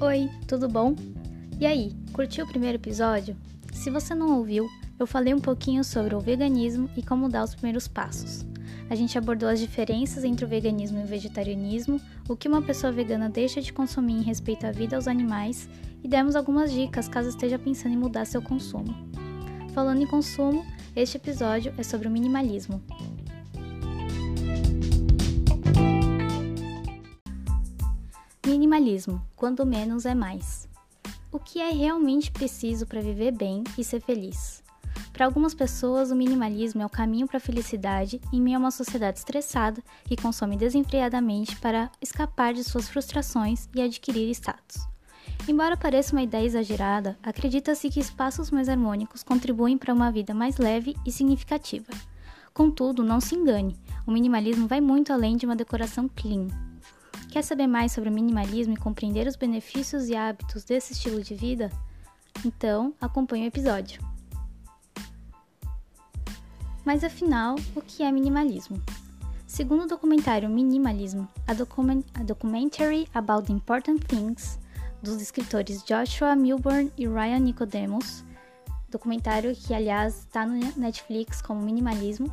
Oi, tudo bom? E aí, curtiu o primeiro episódio? Se você não ouviu, eu falei um pouquinho sobre o veganismo e como dar os primeiros passos. A gente abordou as diferenças entre o veganismo e o vegetarianismo, o que uma pessoa vegana deixa de consumir em respeito à vida aos animais e demos algumas dicas caso esteja pensando em mudar seu consumo. Falando em consumo, este episódio é sobre o minimalismo. Minimalismo, quando menos é mais. O que é realmente preciso para viver bem e ser feliz? Para algumas pessoas, o minimalismo é o caminho para a felicidade em meio a uma sociedade estressada que consome desenfreadamente para escapar de suas frustrações e adquirir status. Embora pareça uma ideia exagerada, acredita-se que espaços mais harmônicos contribuem para uma vida mais leve e significativa. Contudo, não se engane, o minimalismo vai muito além de uma decoração clean. Quer saber mais sobre o minimalismo e compreender os benefícios e hábitos desse estilo de vida? Então, acompanhe o episódio. Mas afinal, o que é minimalismo? Segundo o documentário Minimalism, a, document a Documentary About the Important Things, dos escritores Joshua Milburn e Ryan Nicodemus, documentário que, aliás, está no Netflix como Minimalismo,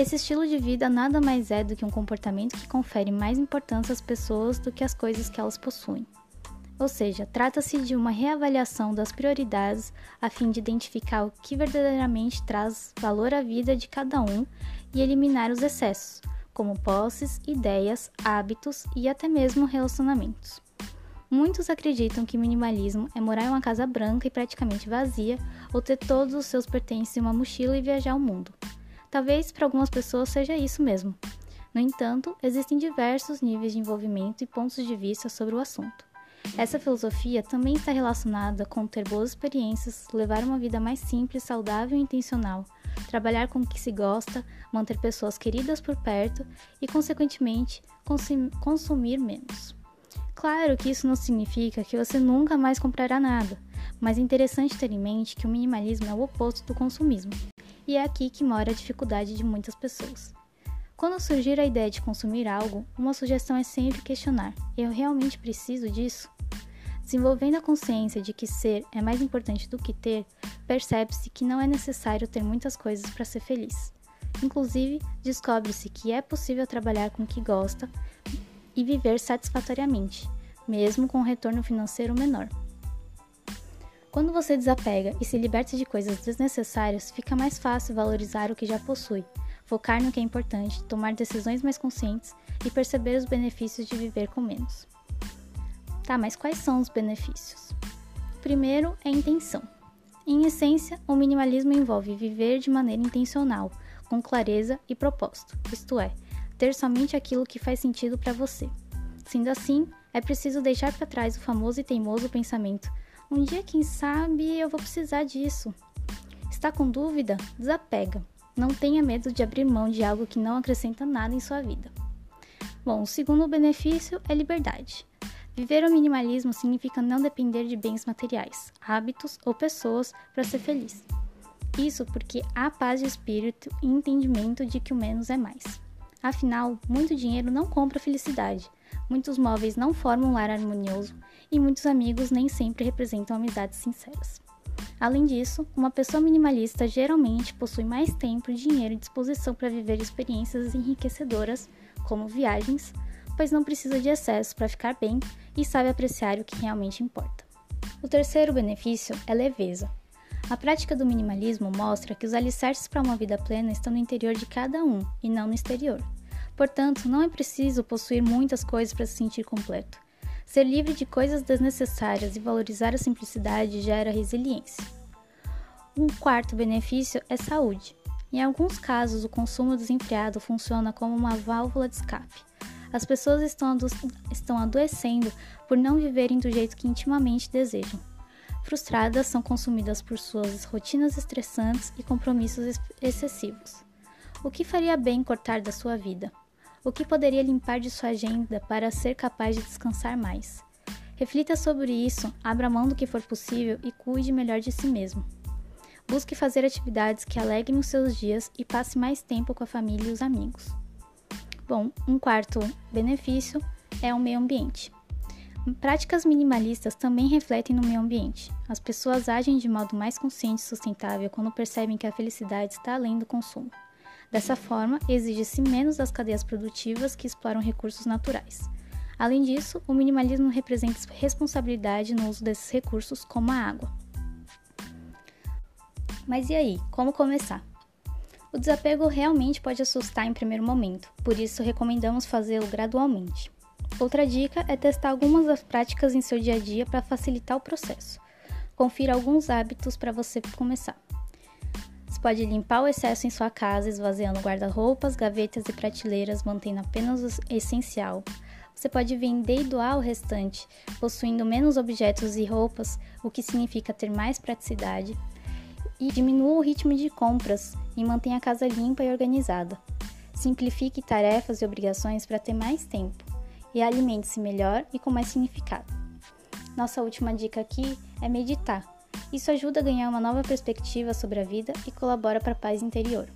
esse estilo de vida nada mais é do que um comportamento que confere mais importância às pessoas do que às coisas que elas possuem. Ou seja, trata-se de uma reavaliação das prioridades a fim de identificar o que verdadeiramente traz valor à vida de cada um e eliminar os excessos, como posses, ideias, hábitos e até mesmo relacionamentos. Muitos acreditam que minimalismo é morar em uma casa branca e praticamente vazia ou ter todos os seus pertences em uma mochila e viajar ao mundo. Talvez para algumas pessoas seja isso mesmo. No entanto, existem diversos níveis de envolvimento e pontos de vista sobre o assunto. Essa filosofia também está relacionada com ter boas experiências, levar uma vida mais simples, saudável e intencional, trabalhar com o que se gosta, manter pessoas queridas por perto e, consequentemente, consumir menos. Claro que isso não significa que você nunca mais comprará nada, mas é interessante ter em mente que o minimalismo é o oposto do consumismo. E é aqui que mora a dificuldade de muitas pessoas. Quando surgir a ideia de consumir algo, uma sugestão é sempre questionar: eu realmente preciso disso? Desenvolvendo a consciência de que ser é mais importante do que ter, percebe-se que não é necessário ter muitas coisas para ser feliz. Inclusive, descobre-se que é possível trabalhar com o que gosta e viver satisfatoriamente, mesmo com um retorno financeiro menor. Quando você desapega e se liberta de coisas desnecessárias, fica mais fácil valorizar o que já possui, focar no que é importante, tomar decisões mais conscientes e perceber os benefícios de viver com menos. Tá, mas quais são os benefícios? primeiro é intenção. Em essência, o minimalismo envolve viver de maneira intencional, com clareza e propósito, isto é, ter somente aquilo que faz sentido para você. Sendo assim, é preciso deixar para trás o famoso e teimoso pensamento um dia, quem sabe, eu vou precisar disso. Está com dúvida? Desapega. Não tenha medo de abrir mão de algo que não acrescenta nada em sua vida. Bom, o segundo benefício é liberdade. Viver o minimalismo significa não depender de bens materiais, hábitos ou pessoas para ser feliz. Isso porque há paz de espírito e entendimento de que o menos é mais. Afinal, muito dinheiro não compra felicidade, muitos móveis não formam um lar harmonioso e muitos amigos nem sempre representam amizades sinceras. Além disso, uma pessoa minimalista geralmente possui mais tempo, dinheiro e disposição para viver experiências enriquecedoras, como viagens, pois não precisa de excesso para ficar bem e sabe apreciar o que realmente importa. O terceiro benefício é leveza. A prática do minimalismo mostra que os alicerces para uma vida plena estão no interior de cada um e não no exterior. Portanto, não é preciso possuir muitas coisas para se sentir completo. Ser livre de coisas desnecessárias e valorizar a simplicidade gera resiliência. Um quarto benefício é saúde. Em alguns casos, o consumo desenfreado funciona como uma válvula de escape. As pessoas estão, ado estão adoecendo por não viverem do jeito que intimamente desejam. Frustradas, são consumidas por suas rotinas estressantes e compromissos excessivos. O que faria bem cortar da sua vida? O que poderia limpar de sua agenda para ser capaz de descansar mais? Reflita sobre isso, abra mão do que for possível e cuide melhor de si mesmo. Busque fazer atividades que alegrem os seus dias e passe mais tempo com a família e os amigos. Bom, um quarto benefício é o meio ambiente. Práticas minimalistas também refletem no meio ambiente. As pessoas agem de modo mais consciente e sustentável quando percebem que a felicidade está além do consumo. Dessa forma, exige-se menos das cadeias produtivas que exploram recursos naturais. Além disso, o minimalismo representa responsabilidade no uso desses recursos, como a água. Mas e aí, como começar? O desapego realmente pode assustar em primeiro momento, por isso recomendamos fazê-lo gradualmente. Outra dica é testar algumas das práticas em seu dia a dia para facilitar o processo. Confira alguns hábitos para você começar. Você pode limpar o excesso em sua casa, esvaziando guarda-roupas, gavetas e prateleiras, mantendo apenas o essencial. Você pode vender e doar o restante, possuindo menos objetos e roupas, o que significa ter mais praticidade. E diminua o ritmo de compras e mantenha a casa limpa e organizada. Simplifique tarefas e obrigações para ter mais tempo e alimente-se melhor e com mais significado. Nossa última dica aqui é meditar. Isso ajuda a ganhar uma nova perspectiva sobre a vida e colabora para a paz interior.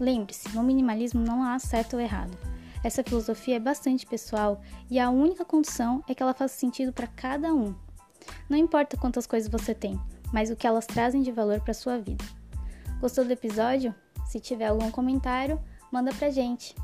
Lembre-se, no minimalismo não há certo ou errado. Essa filosofia é bastante pessoal e a única condição é que ela faça sentido para cada um. Não importa quantas coisas você tem, mas o que elas trazem de valor para sua vida. Gostou do episódio? Se tiver algum comentário, manda pra gente.